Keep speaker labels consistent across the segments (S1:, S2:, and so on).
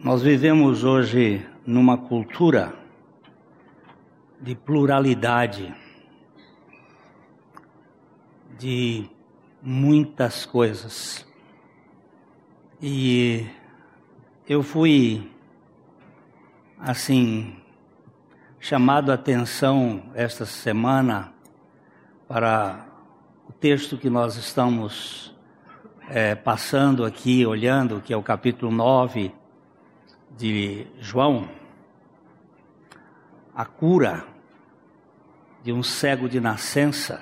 S1: Nós vivemos hoje numa cultura de pluralidade, de muitas coisas. E eu fui, assim, chamado a atenção esta semana para o texto que nós estamos é, passando aqui, olhando, que é o capítulo 9 de João, a cura de um cego de nascença.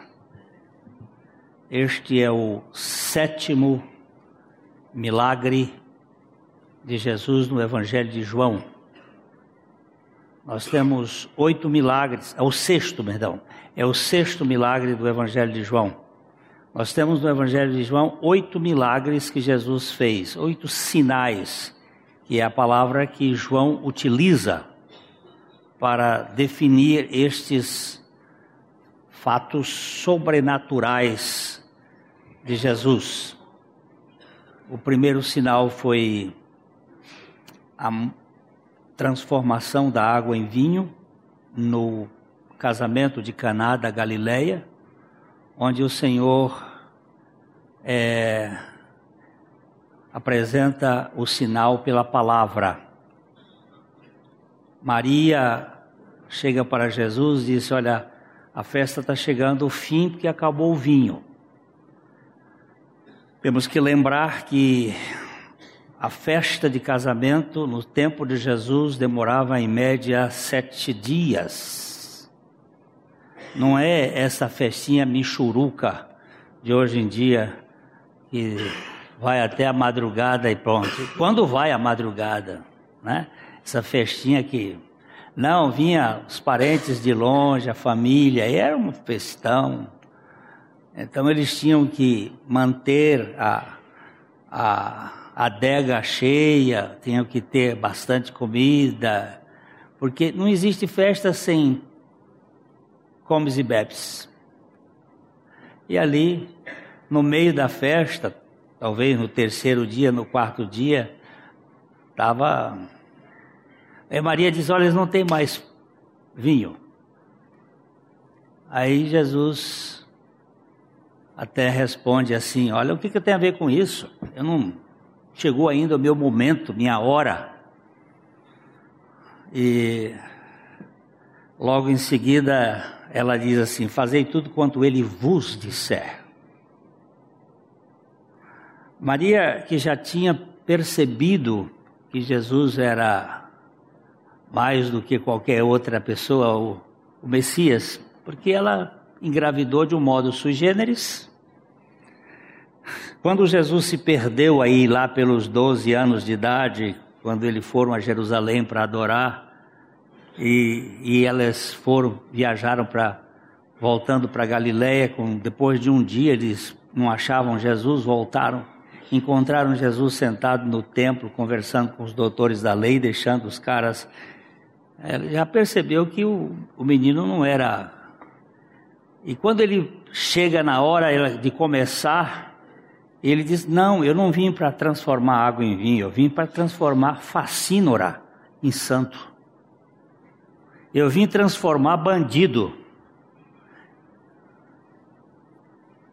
S1: Este é o sétimo milagre de Jesus no Evangelho de João. Nós temos oito milagres, é o sexto, perdão, é o sexto milagre do Evangelho de João. Nós temos no Evangelho de João oito milagres que Jesus fez, oito sinais que é a palavra que João utiliza para definir estes fatos sobrenaturais de Jesus. O primeiro sinal foi a transformação da água em vinho no casamento de Caná da Galileia, onde o Senhor é, apresenta o sinal pela palavra. Maria chega para Jesus e diz: Olha, a festa está chegando ao fim porque acabou o vinho. Temos que lembrar que a festa de casamento no tempo de Jesus demorava em média sete dias. Não é essa festinha michuruca de hoje em dia que vai até a madrugada e pronto. Quando vai a madrugada, né? Essa festinha que não vinha os parentes de longe, a família, era um festão. Então eles tinham que manter a, a adega cheia, tinham que ter bastante comida, porque não existe festa sem comes e bebes. E ali, no meio da festa, talvez no terceiro dia, no quarto dia, estava. Aí Maria diz: Olha, eles não tem mais vinho. Aí Jesus até responde assim: Olha, o que, que tem a ver com isso? Eu não. Chegou ainda o meu momento, minha hora. E logo em seguida ela diz assim: Fazei tudo quanto ele vos disser. Maria, que já tinha percebido que Jesus era mais do que qualquer outra pessoa, o, o Messias, porque ela engravidou de um modo sui generis. Quando Jesus se perdeu aí lá pelos 12 anos de idade, quando eles foram a Jerusalém para adorar, e, e elas foram, viajaram para, voltando para Galiléia, depois de um dia eles não achavam Jesus, voltaram encontraram Jesus sentado no templo, conversando com os doutores da lei, deixando os caras. Ela já percebeu que o, o menino não era. E quando ele chega na hora de começar, ele diz: Não, eu não vim para transformar água em vinho, eu vim para transformar facínora em santo. Eu vim transformar bandido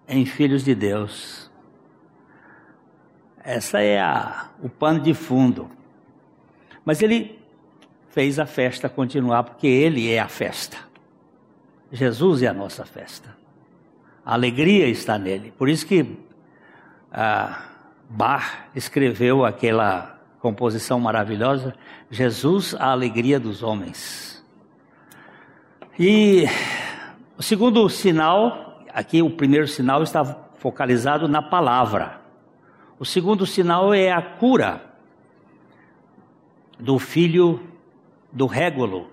S1: em filhos de Deus. Essa é a, o pano de fundo. Mas ele fez a festa continuar porque ele é a festa. Jesus é a nossa festa. A alegria está nele. Por isso que ah, Bach escreveu aquela composição maravilhosa, Jesus, a alegria dos homens. E o segundo sinal, aqui o primeiro sinal está focalizado na palavra. O segundo sinal é a cura do filho do Régulo.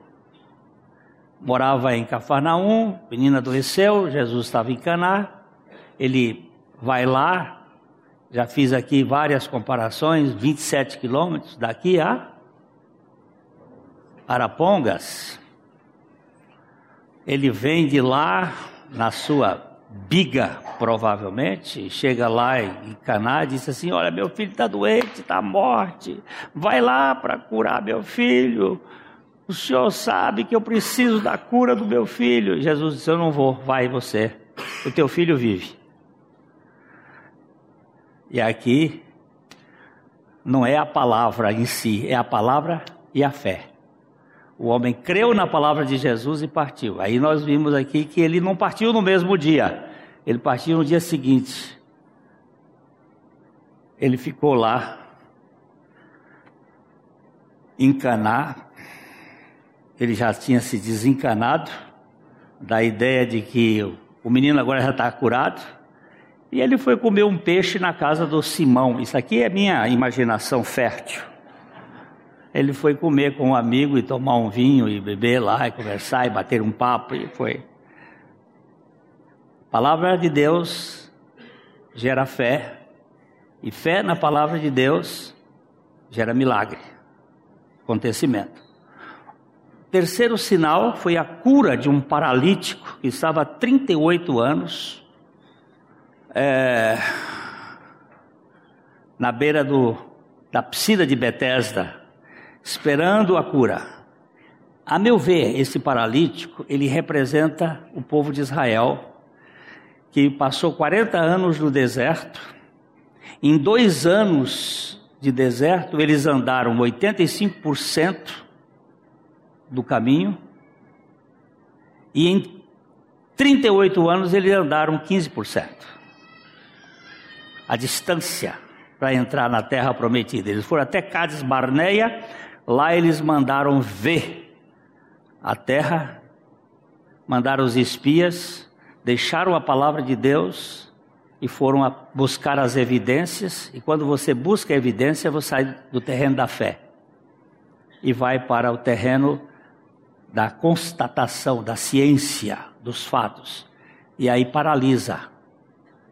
S1: Morava em Cafarnaum, menina adoeceu, Jesus estava em Caná, ele vai lá, já fiz aqui várias comparações, 27 quilômetros daqui a Arapongas. Ele vem de lá na sua biga, provavelmente, chega lá em Caná e diz assim: Olha, meu filho está doente, está à morte, vai lá para curar meu filho. O senhor sabe que eu preciso da cura do meu filho. Jesus disse: Eu não vou, vai você, o teu filho vive. E aqui não é a palavra em si, é a palavra e a fé. O homem creu na palavra de Jesus e partiu. Aí nós vimos aqui que ele não partiu no mesmo dia, ele partiu no dia seguinte. Ele ficou lá em Caná. Ele já tinha se desencanado da ideia de que o menino agora já está curado. E ele foi comer um peixe na casa do Simão. Isso aqui é minha imaginação fértil. Ele foi comer com um amigo e tomar um vinho e beber lá e conversar e bater um papo e foi. A palavra de Deus gera fé e fé na palavra de Deus gera milagre, acontecimento. Terceiro sinal foi a cura de um paralítico que estava há 38 anos é, na beira do, da piscina de Betesda, esperando a cura. A meu ver, esse paralítico, ele representa o povo de Israel, que passou 40 anos no deserto. Em dois anos de deserto, eles andaram 85% do caminho, e em 38 anos eles andaram 15%. A distância para entrar na terra prometida. Eles foram até Cades Barneia, Lá eles mandaram ver a terra, mandaram os espias, deixaram a palavra de Deus e foram buscar as evidências. E quando você busca a evidência, você sai do terreno da fé e vai para o terreno da constatação, da ciência, dos fatos. E aí paralisa.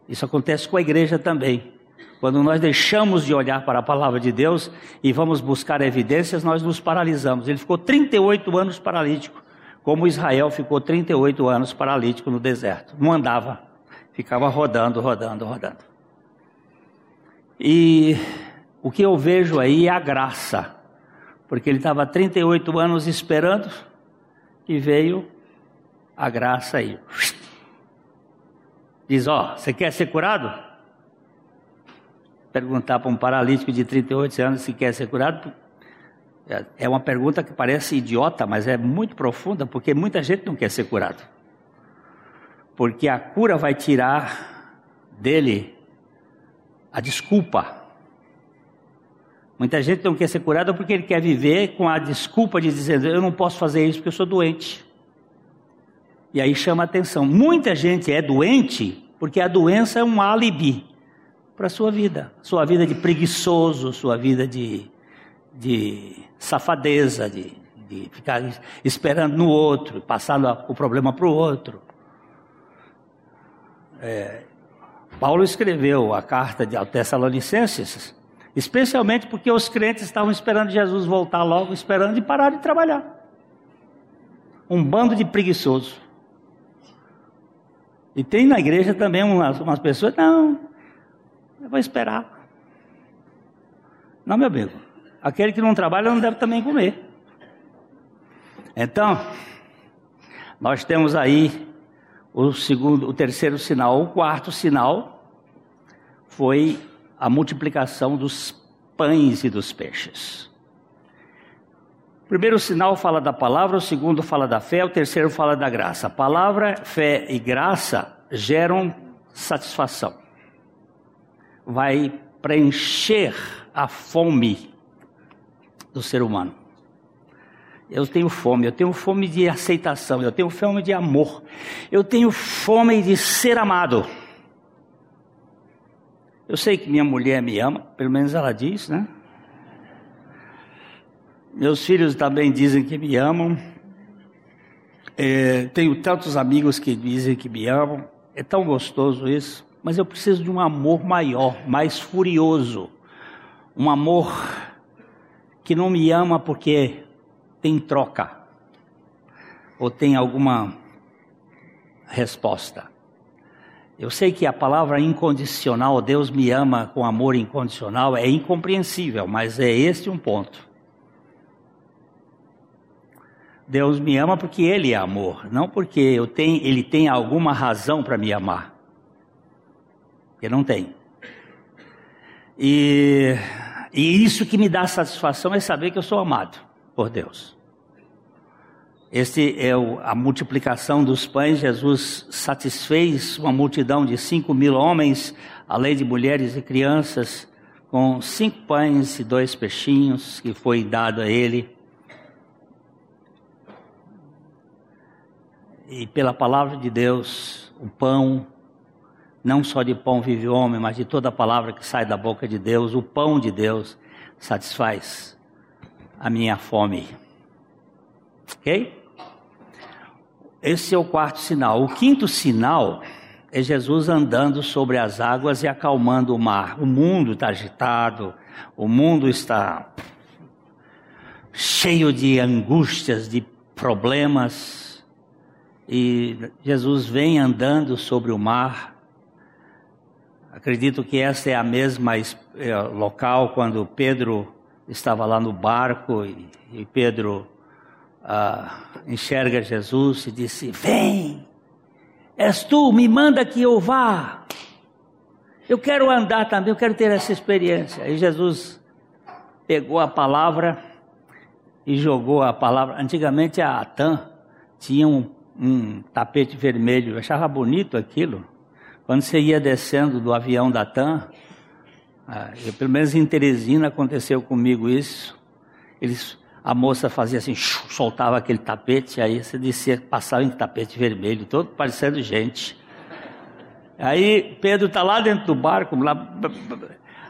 S1: Isso acontece com a igreja também. Quando nós deixamos de olhar para a palavra de Deus e vamos buscar evidências, nós nos paralisamos. Ele ficou 38 anos paralítico, como Israel ficou 38 anos paralítico no deserto. Não andava, ficava rodando, rodando, rodando. E o que eu vejo aí é a graça, porque ele estava 38 anos esperando e veio a graça aí. Diz: Ó, você quer ser curado? Perguntar para um paralítico de 38 anos se quer ser curado, é uma pergunta que parece idiota, mas é muito profunda, porque muita gente não quer ser curado. Porque a cura vai tirar dele a desculpa. Muita gente não quer ser curada porque ele quer viver com a desculpa de dizer: eu não posso fazer isso porque eu sou doente. E aí chama atenção. Muita gente é doente porque a doença é um álibi para a sua vida. Sua vida de preguiçoso, sua vida de, de safadeza, de, de ficar esperando no outro, passando o problema para o outro. É, Paulo escreveu a carta de Tessalonicenses, especialmente porque os crentes estavam esperando Jesus voltar logo, esperando e parar de trabalhar. Um bando de preguiçosos. E tem na igreja também umas, umas pessoas, não, eu vou esperar. Não, meu amigo. Aquele que não trabalha não deve também comer. Então, nós temos aí o segundo, o terceiro sinal, o quarto sinal foi a multiplicação dos pães e dos peixes. O primeiro sinal fala da palavra, o segundo fala da fé, o terceiro fala da graça. Palavra, fé e graça geram satisfação vai preencher a fome do ser humano. Eu tenho fome, eu tenho fome de aceitação, eu tenho fome de amor, eu tenho fome de ser amado. Eu sei que minha mulher me ama, pelo menos ela diz, né? Meus filhos também dizem que me amam. É, tenho tantos amigos que dizem que me amam. É tão gostoso isso mas eu preciso de um amor maior, mais furioso. Um amor que não me ama porque tem troca ou tem alguma resposta. Eu sei que a palavra incondicional, Deus me ama com amor incondicional, é incompreensível, mas é este um ponto. Deus me ama porque Ele é amor, não porque eu tenho, Ele tem alguma razão para me amar. Ele não tem. E, e isso que me dá satisfação é saber que eu sou amado por Deus. Este é o, a multiplicação dos pães. Jesus satisfez uma multidão de cinco mil homens, além de mulheres e crianças, com cinco pães e dois peixinhos que foi dado a ele. E pela palavra de Deus, o pão, não só de pão vive o homem, mas de toda palavra que sai da boca de Deus, o pão de Deus satisfaz a minha fome. Ok? Esse é o quarto sinal. O quinto sinal é Jesus andando sobre as águas e acalmando o mar. O mundo está agitado, o mundo está cheio de angústias, de problemas e Jesus vem andando sobre o mar. Acredito que essa é a mesma é, local quando Pedro estava lá no barco e, e Pedro ah, enxerga Jesus e disse: Vem, és tu, me manda que eu vá. Eu quero andar também, eu quero ter essa experiência. Aí Jesus pegou a palavra e jogou a palavra. Antigamente a Atã tinha um um tapete vermelho. Eu achava bonito aquilo. Quando você ia descendo do avião da TAM, ah, eu, pelo menos em Teresina aconteceu comigo isso. Eles, a moça fazia assim, soltava aquele tapete, aí você descia, passava em tapete vermelho, todo parecendo gente. Aí Pedro está lá dentro do barco, lá,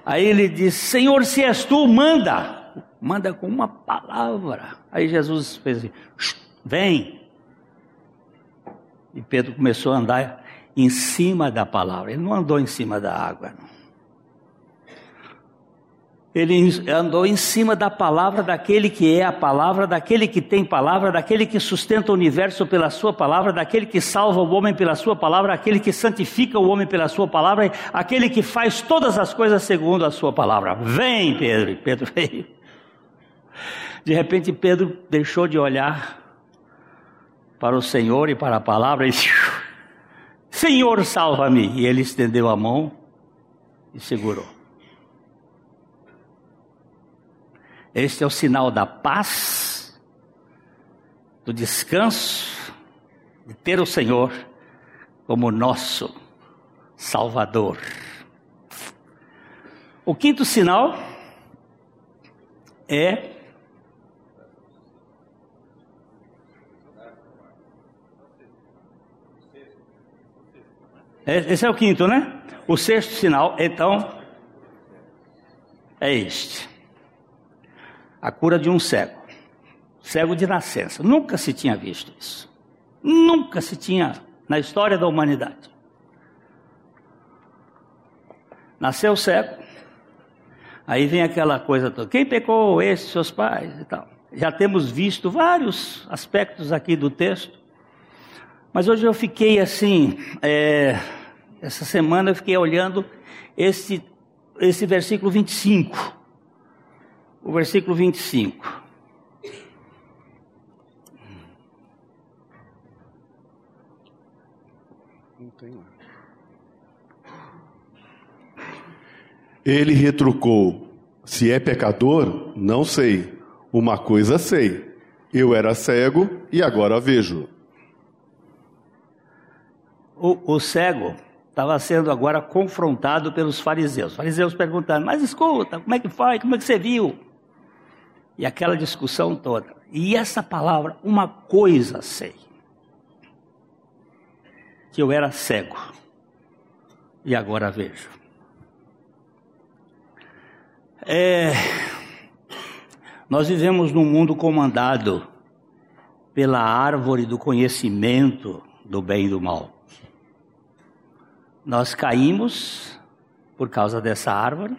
S1: aí ele diz: Senhor, se és tu, manda. Manda com uma palavra. Aí Jesus fez assim: vem. E Pedro começou a andar em cima da palavra. Ele não andou em cima da água. Ele andou em cima da palavra daquele que é a palavra, daquele que tem palavra, daquele que sustenta o universo pela sua palavra, daquele que salva o homem pela sua palavra, aquele que santifica o homem pela sua palavra, aquele que faz todas as coisas segundo a sua palavra. Vem, Pedro. Pedro veio. De repente, Pedro deixou de olhar para o Senhor e para a palavra e Senhor, salva-me. E ele estendeu a mão e segurou. Este é o sinal da paz, do descanso, de ter o Senhor como nosso Salvador. O quinto sinal é esse é o quinto, né? O sexto sinal, então, é este: a cura de um cego, cego de nascença. Nunca se tinha visto isso. Nunca se tinha na história da humanidade. Nasceu cego. Aí vem aquela coisa toda. Quem pecou? Esses seus pais e tal. Já temos visto vários aspectos aqui do texto. Mas hoje eu fiquei assim, é, essa semana eu fiquei olhando esse, esse versículo 25. O versículo 25.
S2: Não tem lá. Ele retrucou: Se é pecador, não sei. Uma coisa sei. Eu era cego e agora vejo.
S1: O, o cego estava sendo agora confrontado pelos fariseus. Os fariseus perguntando: Mas escuta, como é que foi? Como é que você viu? E aquela discussão toda. E essa palavra, uma coisa sei: que eu era cego e agora vejo. É, nós vivemos num mundo comandado pela árvore do conhecimento do bem e do mal. Nós caímos por causa dessa árvore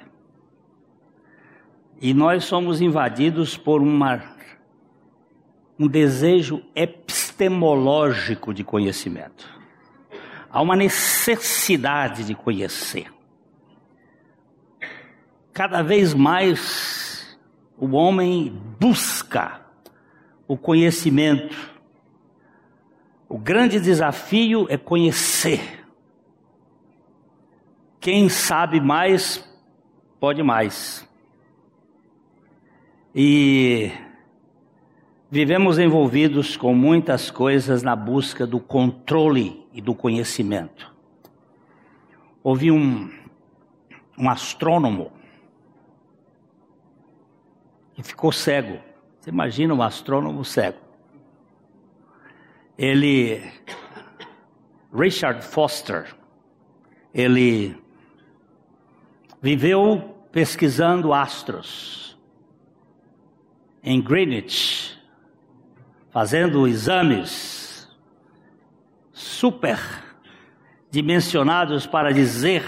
S1: e nós somos invadidos por um desejo epistemológico de conhecimento. Há uma necessidade de conhecer. Cada vez mais o homem busca o conhecimento. O grande desafio é conhecer. Quem sabe mais, pode mais. E vivemos envolvidos com muitas coisas na busca do controle e do conhecimento. Houve um, um astrônomo que ficou cego. Você imagina um astrônomo cego. Ele, Richard Foster, ele viveu pesquisando astros em Greenwich, fazendo exames super dimensionados para dizer,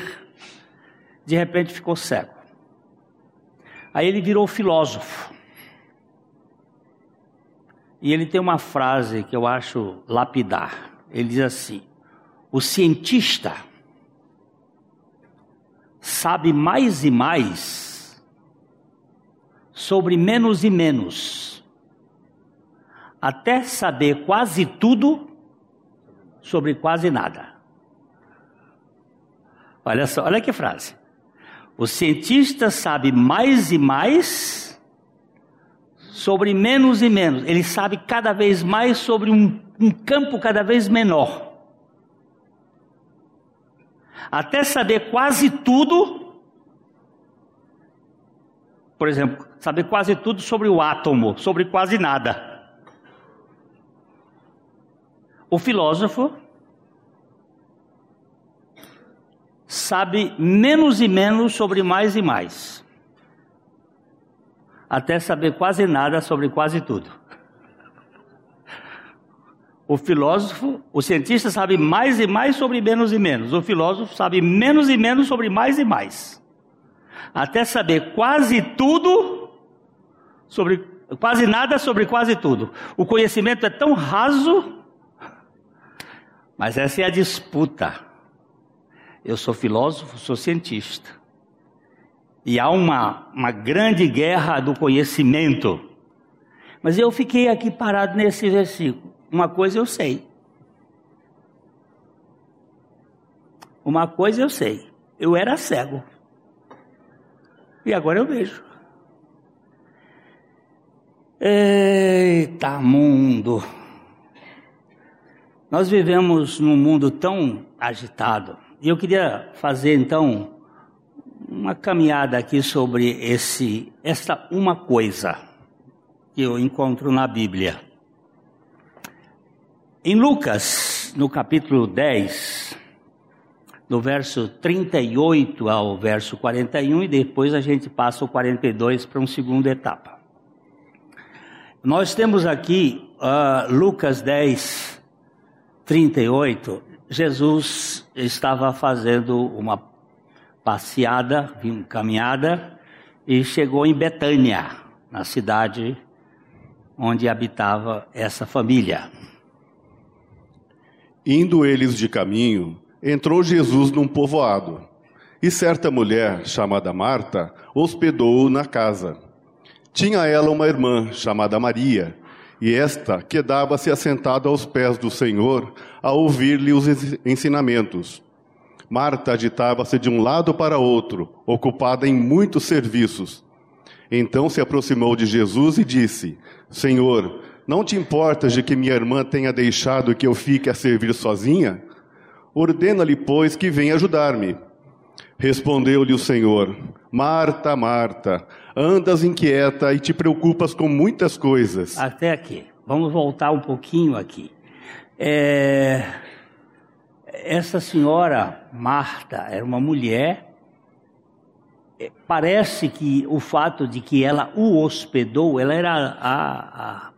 S1: de repente ficou cego. Aí ele virou filósofo. E ele tem uma frase que eu acho lapidar. Ele diz assim: o cientista sabe mais e mais sobre menos e menos, até saber quase tudo sobre quase nada. Olha só, olha que frase. O cientista sabe mais e mais sobre menos e menos. Ele sabe cada vez mais sobre um, um campo cada vez menor até saber quase tudo. Por exemplo, saber quase tudo sobre o átomo, sobre quase nada. O filósofo sabe menos e menos sobre mais e mais, até saber quase nada sobre quase tudo. O filósofo, o cientista sabe mais e mais sobre menos e menos. O filósofo sabe menos e menos sobre mais e mais. Até saber quase tudo sobre quase nada sobre quase tudo. O conhecimento é tão raso, mas essa é a disputa. Eu sou filósofo, sou cientista. E há uma, uma grande guerra do conhecimento. Mas eu fiquei aqui parado nesse versículo. Uma coisa eu sei. Uma coisa eu sei. Eu era cego. E agora eu vejo. Eita mundo! Nós vivemos num mundo tão agitado. E eu queria fazer então uma caminhada aqui sobre esse essa uma coisa que eu encontro na Bíblia. Em Lucas, no capítulo 10, no verso 38 ao verso 41, e depois a gente passa o 42 para uma segunda etapa. Nós temos aqui uh, Lucas 10, 38. Jesus estava fazendo uma passeada, caminhada, e chegou em Betânia, na cidade onde habitava essa família.
S2: Indo eles de caminho, entrou Jesus num povoado, e certa mulher, chamada Marta, hospedou-o na casa. Tinha ela uma irmã, chamada Maria, e esta quedava-se assentada aos pés do Senhor, a ouvir-lhe os ensinamentos. Marta agitava-se de um lado para outro, ocupada em muitos serviços. Então se aproximou de Jesus e disse: Senhor, não te importas de que minha irmã tenha deixado que eu fique a servir sozinha? Ordena-lhe, pois, que venha ajudar-me. Respondeu-lhe o Senhor: Marta, Marta, andas inquieta e te preocupas com muitas coisas.
S1: Até aqui. Vamos voltar um pouquinho aqui. É... Essa senhora Marta era uma mulher. É, parece que o fato de que ela o hospedou, ela era a, a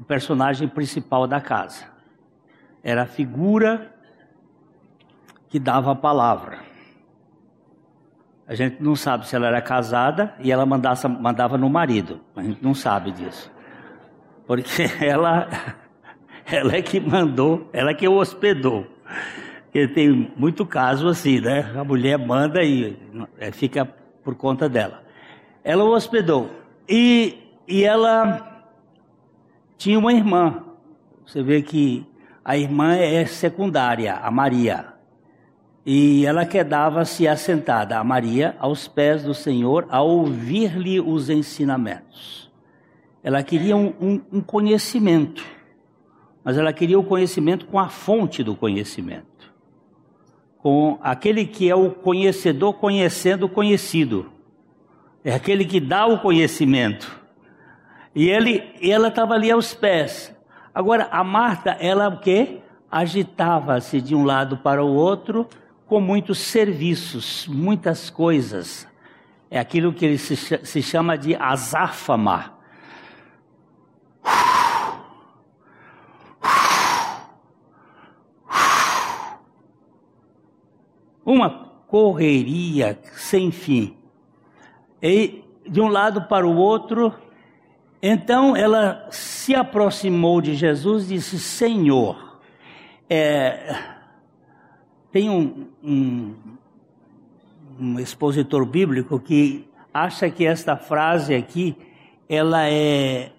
S1: o personagem principal da casa. Era a figura que dava a palavra. A gente não sabe se ela era casada e ela mandava, mandava no marido. A gente não sabe disso. Porque ela, ela é que mandou, ela é que o hospedou. Porque tem muito caso assim, né? A mulher manda e é, fica por conta dela. Ela o hospedou. E, e ela tinha uma irmã. Você vê que a irmã é secundária, a Maria. E ela quedava-se assentada, a Maria, aos pés do Senhor, a ouvir-lhe os ensinamentos. Ela queria um, um, um conhecimento, mas ela queria o conhecimento com a fonte do conhecimento com aquele que é o conhecedor conhecendo o conhecido. É aquele que dá o conhecimento. E ele, ela estava ali aos pés. Agora a Marta, ela o quê? Agitava-se de um lado para o outro com muitos serviços, muitas coisas. É aquilo que ele se, se chama de azáfama. uma correria sem fim. E de um lado para o outro, então ela se aproximou de Jesus e disse: Senhor, é, tem um, um, um expositor bíblico que acha que esta frase aqui ela é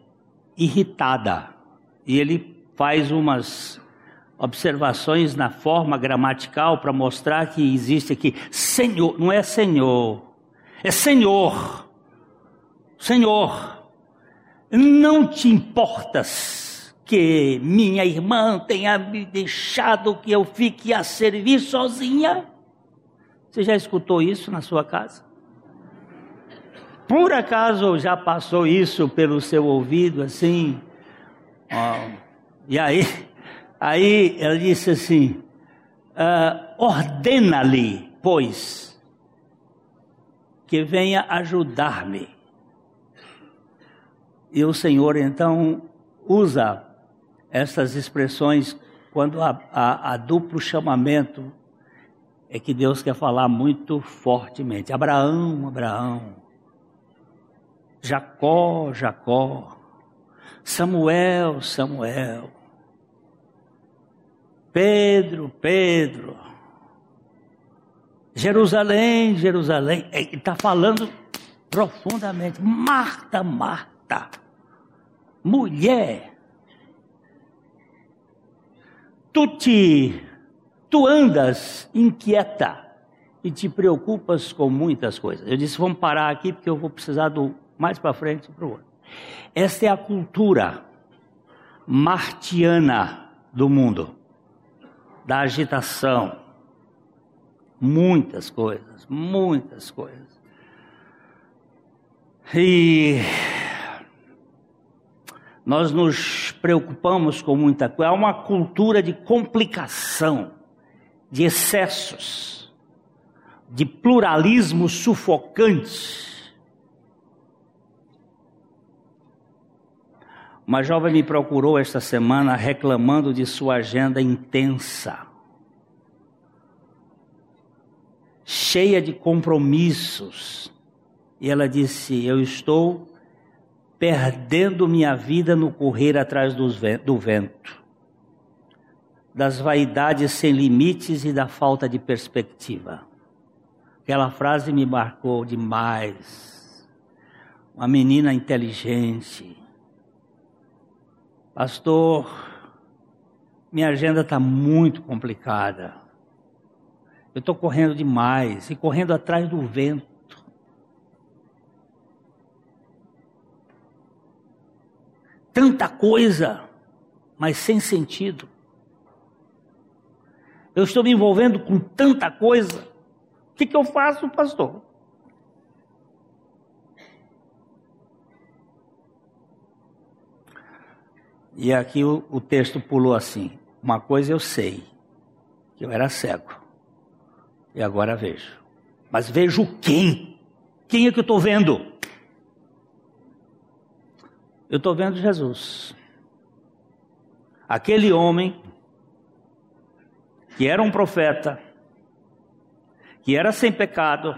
S1: irritada e ele faz umas observações na forma gramatical para mostrar que existe aqui Senhor, não é Senhor, é Senhor. Senhor, não te importas que minha irmã tenha me deixado que eu fique a servir sozinha? Você já escutou isso na sua casa? Por acaso já passou isso pelo seu ouvido assim? e aí, Aí ela disse assim: uh, ordena-lhe, pois, que venha ajudar-me. E o Senhor então usa essas expressões quando há, há, há duplo chamamento, é que Deus quer falar muito fortemente. Abraão, Abraão. Jacó, Jacó. Samuel, Samuel. Pedro, Pedro, Jerusalém, Jerusalém, está falando profundamente. Marta, Marta, mulher, tu te, tu andas inquieta e te preocupas com muitas coisas. Eu disse, vamos parar aqui porque eu vou precisar do mais para frente para o outro. Esta é a cultura martiana do mundo da agitação. Muitas coisas, muitas coisas. E nós nos preocupamos com muita coisa. Há uma cultura de complicação, de excessos, de pluralismo sufocante. Uma jovem me procurou esta semana reclamando de sua agenda intensa, cheia de compromissos. E ela disse: Eu estou perdendo minha vida no correr atrás do vento, das vaidades sem limites e da falta de perspectiva. Aquela frase me marcou demais. Uma menina inteligente, Pastor, minha agenda está muito complicada. Eu estou correndo demais e correndo atrás do vento. Tanta coisa, mas sem sentido. Eu estou me envolvendo com tanta coisa. O que, que eu faço, pastor? E aqui o, o texto pulou assim: Uma coisa eu sei, que eu era cego, e agora vejo. Mas vejo quem? Quem é que eu estou vendo? Eu estou vendo Jesus. Aquele homem que era um profeta, que era sem pecado,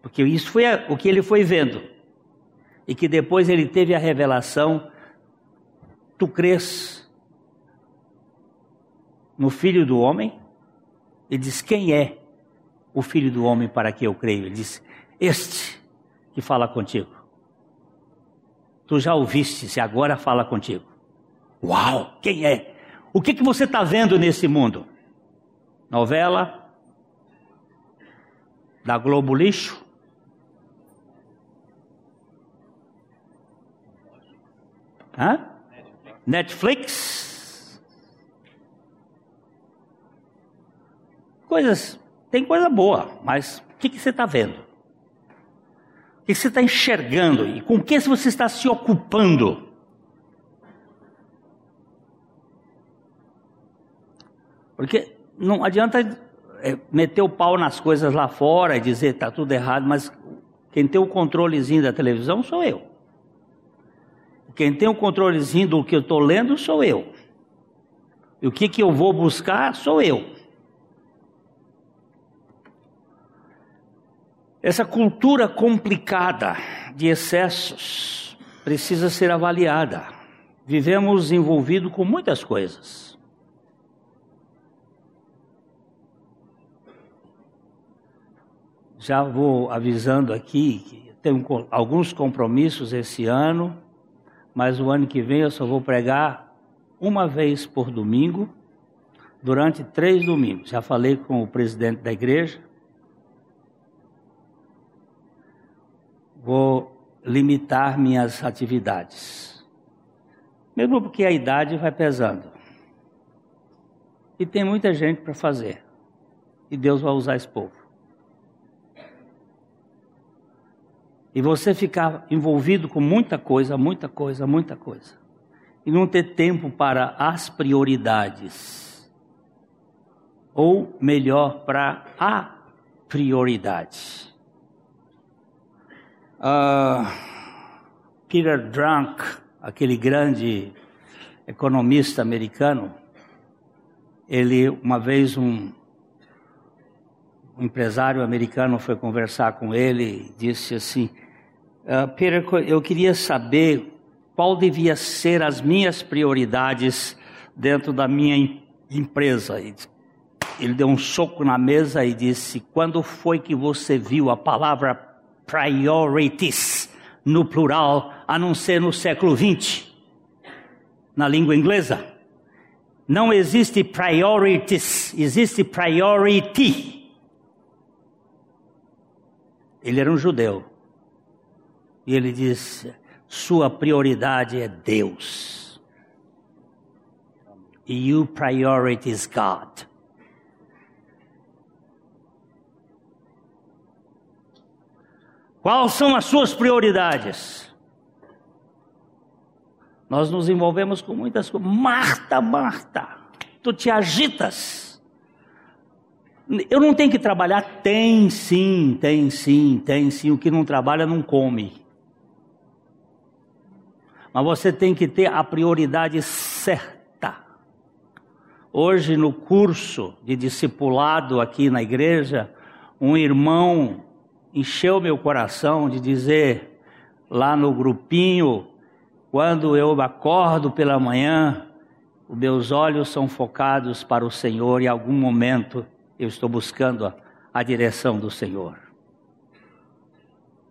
S1: porque isso foi o que ele foi vendo, e que depois ele teve a revelação tu crês no Filho do Homem, ele diz: Quem é o Filho do Homem para que eu creio? Ele diz: Este que fala contigo. Tu já ouviste, se agora fala contigo. Uau, quem é? O que, que você está vendo nesse mundo? Novela? Da Globo Lixo? Hã? Netflix? Coisas, tem coisa boa, mas o que, que você está vendo? O que você está enxergando? E com o que você está se ocupando? Porque não adianta é, meter o pau nas coisas lá fora e dizer está tudo errado, mas quem tem o controlezinho da televisão sou eu. Quem tem o controlezinho do que eu estou lendo sou eu. E o que, que eu vou buscar sou eu. Essa cultura complicada de excessos precisa ser avaliada. Vivemos envolvidos com muitas coisas. Já vou avisando aqui que tenho alguns compromissos esse ano mas o ano que vem eu só vou pregar uma vez por domingo, durante três domingos. Já falei com o presidente da igreja. Vou limitar minhas atividades. Mesmo porque a idade vai pesando. E tem muita gente para fazer. E Deus vai usar esse povo. E você ficar envolvido com muita coisa, muita coisa, muita coisa. E não ter tempo para as prioridades. Ou melhor, para a prioridade. Uh, Peter Drunk, aquele grande economista americano, ele uma vez um um empresário americano foi conversar com ele e disse assim: uh, Peter, eu queria saber qual devia ser as minhas prioridades dentro da minha empresa. Ele deu um soco na mesa e disse: Quando foi que você viu a palavra priorities no plural, a não ser no século XX, na língua inglesa? Não existe priorities, existe priority. Ele era um judeu. E ele disse: sua prioridade é Deus. E your priority is God. Quais são as suas prioridades? Nós nos envolvemos com muitas coisas. Marta, Marta, tu te agitas. Eu não tenho que trabalhar? Tem sim, tem sim, tem sim. O que não trabalha não come. Mas você tem que ter a prioridade certa. Hoje, no curso de discipulado aqui na igreja, um irmão encheu meu coração de dizer lá no grupinho, quando eu acordo pela manhã, os meus olhos são focados para o Senhor e em algum momento eu estou buscando a, a direção do Senhor.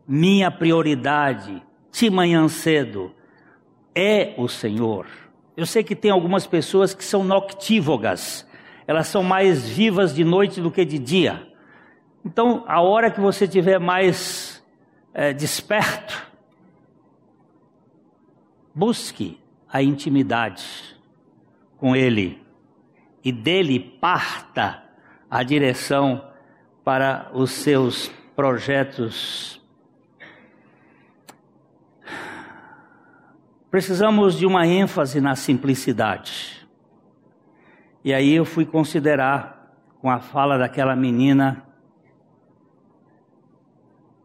S1: Minha prioridade, de manhã cedo, é o Senhor. Eu sei que tem algumas pessoas que são noctívogas, elas são mais vivas de noite do que de dia. Então, a hora que você tiver mais é, desperto, busque a intimidade com Ele e dele parta a direção para os seus projetos. Precisamos de uma ênfase na simplicidade. E aí eu fui considerar, com a fala daquela menina,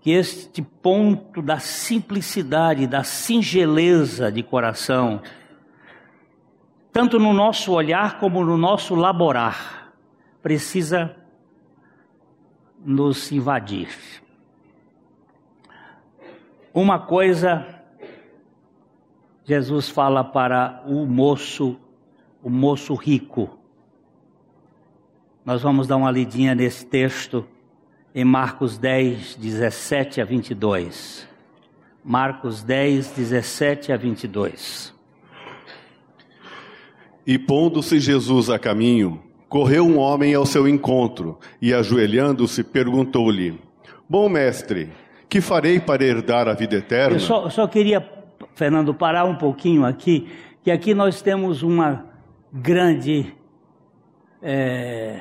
S1: que este ponto da simplicidade, da singeleza de coração, tanto no nosso olhar como no nosso laborar, precisa nos invadir. Uma coisa, Jesus fala para o moço, o moço rico. Nós vamos dar uma lidinha nesse texto em Marcos 10, 17 a 22. Marcos 10, 17 a 22.
S2: E pondo-se Jesus a caminho, correu um homem ao seu encontro e, ajoelhando-se, perguntou-lhe: Bom mestre, que farei para herdar a vida eterna?
S1: Eu só, só queria, Fernando, parar um pouquinho aqui, que aqui nós temos uma grande. É,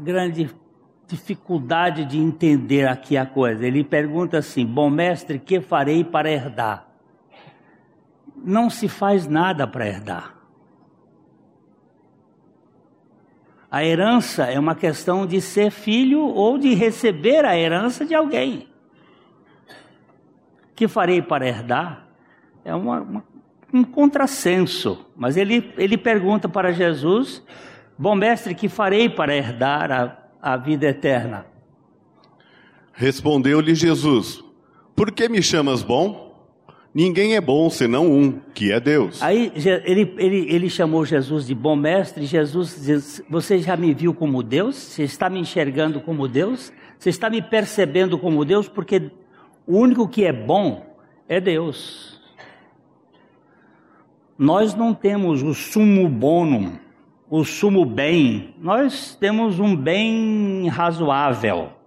S1: grande dificuldade de entender aqui a coisa. Ele pergunta assim: Bom mestre, que farei para herdar? Não se faz nada para herdar. A herança é uma questão de ser filho ou de receber a herança de alguém. Que farei para herdar? É uma, uma, um contrassenso. Mas ele, ele pergunta para Jesus: Bom mestre, que farei para herdar a, a vida eterna?
S2: Respondeu-lhe Jesus: Por que me chamas bom? Ninguém é bom senão um, que é Deus.
S1: Aí ele, ele, ele chamou Jesus de bom mestre. Jesus diz: Você já me viu como Deus? Você está me enxergando como Deus? Você está me percebendo como Deus? Porque o único que é bom é Deus. Nós não temos o sumo bonum, o sumo bem. Nós temos um bem razoável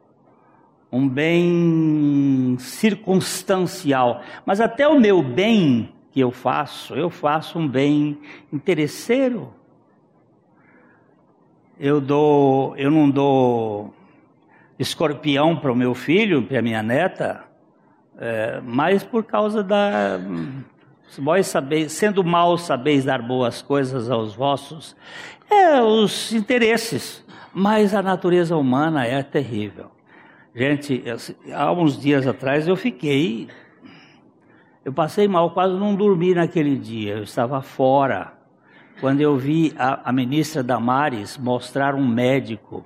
S1: um bem circunstancial, mas até o meu bem que eu faço, eu faço um bem interesseiro. Eu dou, eu não dou escorpião para o meu filho, para minha neta, é, mas por causa da vós sabeis, sendo mal sabeis dar boas coisas aos vossos, é os interesses, mas a natureza humana é terrível. Gente, há uns dias atrás eu fiquei. Eu passei mal, quase não dormi naquele dia. Eu estava fora. Quando eu vi a, a ministra Damares mostrar um médico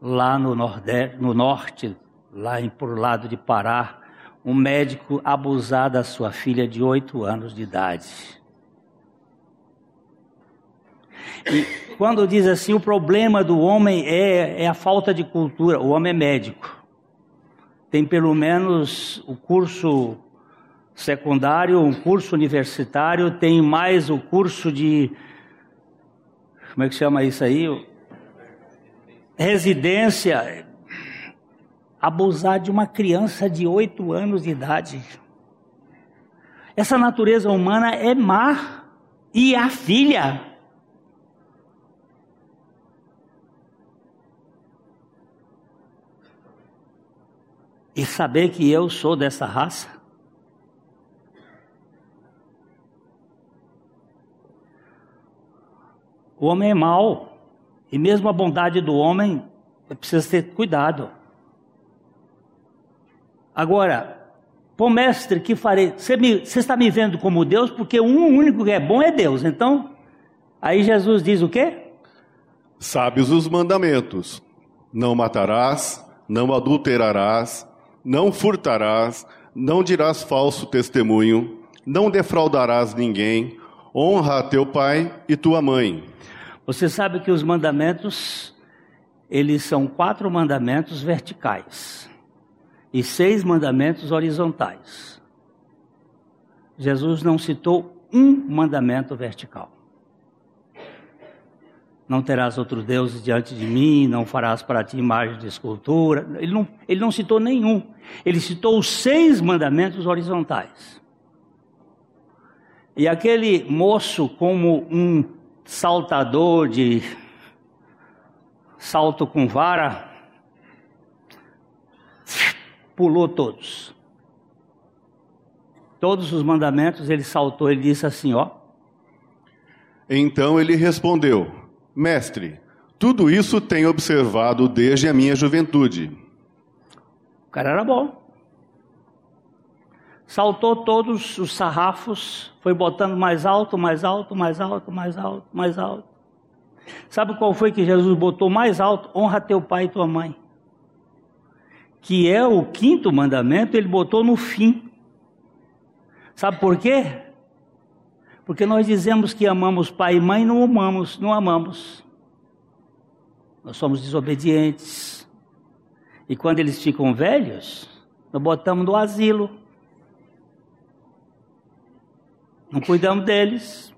S1: lá no, nordeste, no norte, lá em, por lado de Pará, um médico abusar da sua filha de oito anos de idade. E quando diz assim, o problema do homem é, é a falta de cultura, o homem é médico. Tem pelo menos o curso secundário, um curso universitário, tem mais o curso de. Como é que chama isso aí? Residência. Abusar de uma criança de oito anos de idade. Essa natureza humana é má. E a filha e saber que eu sou dessa raça? O homem é mau, e mesmo a bondade do homem precisa ter cuidado. Agora, pô mestre, que farei? Você, me, você está me vendo como Deus, porque um único que é bom é Deus. Então, aí Jesus diz o quê?
S2: Sabes os mandamentos: não matarás, não adulterarás, não furtarás, não dirás falso testemunho, não defraudarás ninguém, honra a teu pai e tua mãe.
S1: Você sabe que os mandamentos, eles são quatro mandamentos verticais e seis mandamentos horizontais. Jesus não citou um mandamento vertical. Não terás outros deuses diante de mim, não farás para ti imagem de escultura. Ele não, ele não citou nenhum. Ele citou os seis mandamentos horizontais. E aquele moço, como um saltador de salto com vara, pulou todos. Todos os mandamentos ele saltou, ele disse assim, ó.
S2: Então ele respondeu: Mestre, tudo isso tenho observado desde a minha juventude.
S1: O cara era bom. Saltou todos os sarrafos, foi botando mais alto, mais alto, mais alto, mais alto, mais alto. Sabe qual foi que Jesus botou mais alto? Honra teu pai e tua mãe. Que é o quinto mandamento, ele botou no fim. Sabe por quê? Porque nós dizemos que amamos pai e mãe, não amamos, não amamos. nós somos desobedientes. E quando eles ficam velhos, nós botamos no asilo. Não cuidamos deles.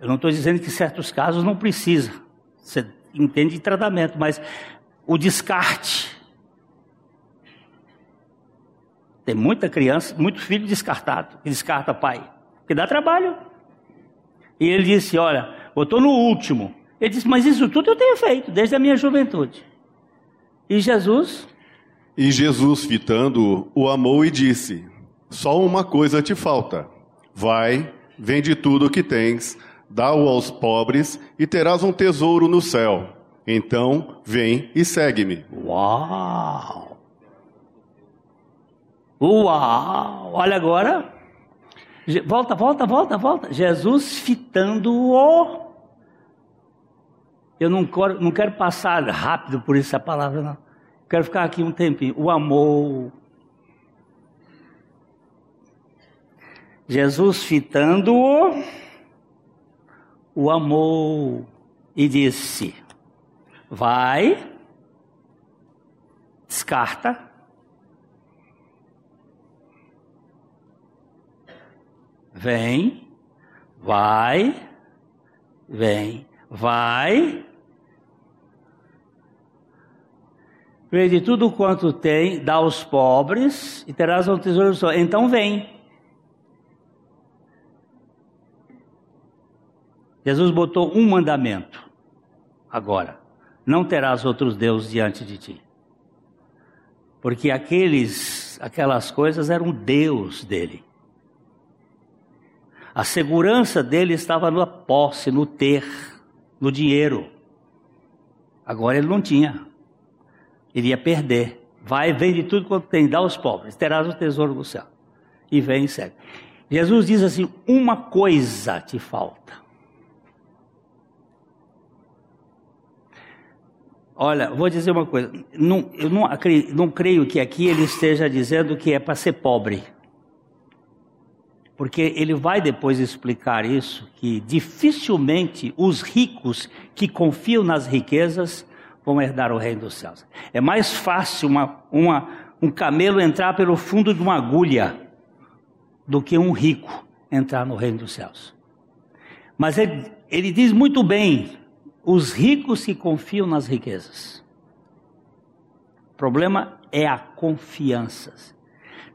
S1: Eu não estou dizendo que certos casos não precisa. Você entende de tratamento, mas o descarte. Tem muita criança, muito filho descartado, que descarta pai, que dá trabalho. E ele disse: Olha, eu estou no último. Ele disse: Mas isso tudo eu tenho feito desde a minha juventude. E Jesus?
S2: E Jesus, fitando, o amou e disse: Só uma coisa te falta. Vai, vende tudo o que tens, dá-o aos pobres e terás um tesouro no céu. Então, vem e segue-me.
S1: Uau! Uau! Olha agora. Volta, volta, volta, volta. Jesus fitando-o. Eu não quero, não quero passar rápido por essa palavra, não. Quero ficar aqui um tempinho. O amor. Jesus fitando-o, o amor e disse: Vai, descarta, vem, vai, vem, vai. Vende tudo quanto tem, dá aos pobres e terás um tesouro só. Então vem. Jesus botou um mandamento. Agora, não terás outros deuses diante de ti. Porque aqueles, aquelas coisas eram Deus dele. A segurança dele estava na posse, no ter, no dinheiro. Agora ele não tinha. Ele ia perder. Vai, vende tudo quanto tem, dá aos pobres, terás o tesouro do céu. E vem e segue. Jesus diz assim: uma coisa te falta. Olha, vou dizer uma coisa. Não, eu não, não creio que aqui ele esteja dizendo que é para ser pobre porque ele vai depois explicar isso, que dificilmente os ricos que confiam nas riquezas vão herdar o reino dos céus. É mais fácil uma, uma, um camelo entrar pelo fundo de uma agulha do que um rico entrar no reino dos céus. Mas ele, ele diz muito bem, os ricos que confiam nas riquezas. O problema é a confiança.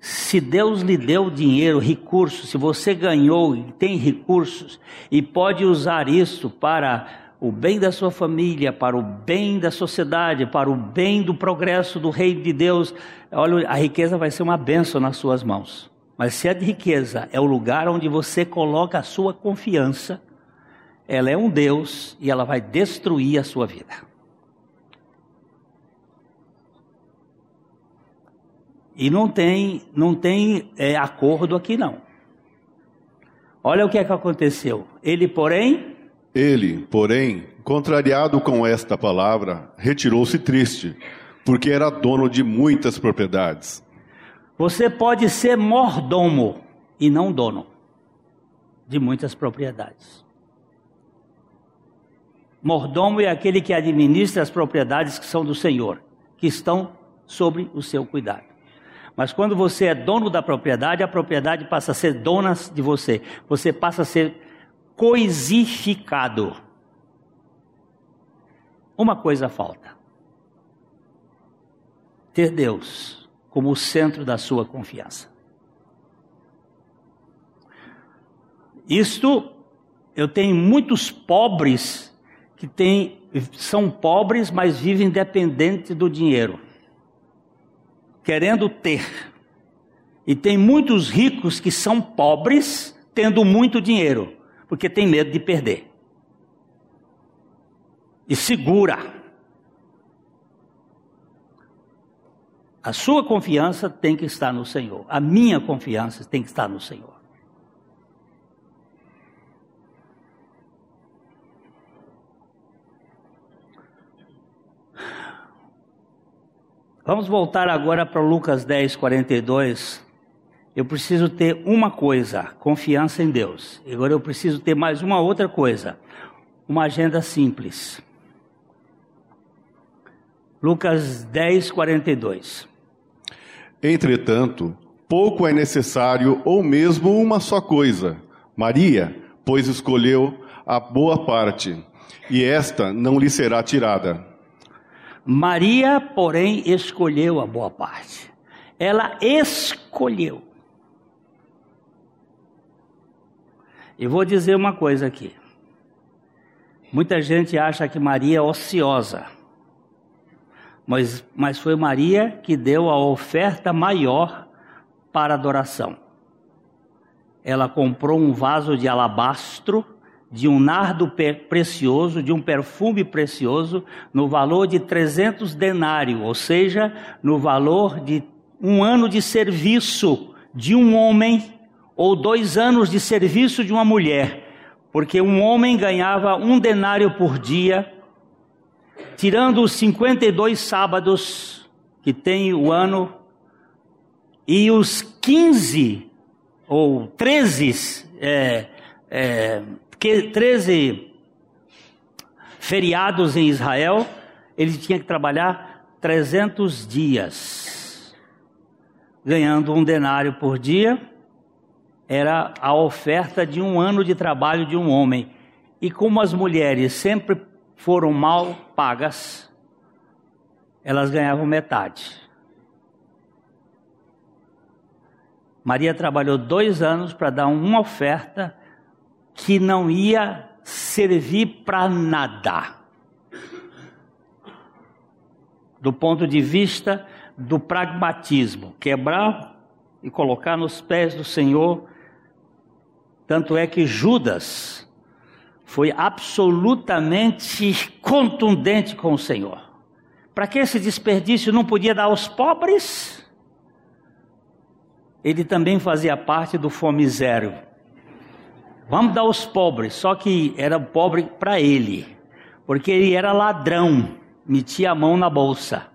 S1: Se Deus lhe deu dinheiro, recursos, se você ganhou e tem recursos e pode usar isso para o bem da sua família, para o bem da sociedade, para o bem do progresso do reino de Deus, olha, a riqueza vai ser uma benção nas suas mãos. Mas se a riqueza é o lugar onde você coloca a sua confiança, ela é um Deus e ela vai destruir a sua vida. E não tem, não tem é, acordo aqui não. Olha o que é que aconteceu. Ele, porém.
S2: Ele, porém, contrariado com esta palavra, retirou-se triste, porque era dono de muitas propriedades.
S1: Você pode ser mordomo e não dono de muitas propriedades. Mordomo é aquele que administra as propriedades que são do Senhor, que estão sobre o seu cuidado. Mas quando você é dono da propriedade, a propriedade passa a ser dona de você. Você passa a ser coisificado. Uma coisa falta: ter Deus como o centro da sua confiança. Isto, eu tenho muitos pobres que são pobres, mas vivem dependentes do dinheiro querendo ter. E tem muitos ricos que são pobres tendo muito dinheiro, porque tem medo de perder. E segura. A sua confiança tem que estar no Senhor. A minha confiança tem que estar no Senhor. Vamos voltar agora para Lucas 10, 42. Eu preciso ter uma coisa, confiança em Deus. Agora eu preciso ter mais uma outra coisa, uma agenda simples. Lucas 10, 42.
S2: Entretanto, pouco é necessário, ou mesmo uma só coisa. Maria, pois escolheu a boa parte, e esta não lhe será tirada.
S1: Maria, porém, escolheu a boa parte. Ela escolheu. E vou dizer uma coisa aqui. Muita gente acha que Maria é ociosa. Mas, mas foi Maria que deu a oferta maior para adoração. Ela comprou um vaso de alabastro, de um nardo precioso, de um perfume precioso, no valor de 300 denários, ou seja, no valor de um ano de serviço de um homem ou dois anos de serviço de uma mulher, porque um homem ganhava um denário por dia, tirando os 52 sábados que tem o ano e os 15 ou 13, é, é, 13 feriados em Israel, ele tinha que trabalhar 300 dias, ganhando um denário por dia, era a oferta de um ano de trabalho de um homem. E como as mulheres sempre foram mal pagas, elas ganhavam metade. Maria trabalhou dois anos para dar uma oferta que não ia servir para nada. Do ponto de vista do pragmatismo, quebrar e colocar nos pés do Senhor. Tanto é que Judas foi absolutamente contundente com o Senhor. Para que esse desperdício não podia dar aos pobres? ele também fazia parte do fome zero. Vamos dar aos pobres, só que era pobre para ele, porque ele era ladrão, metia a mão na bolsa.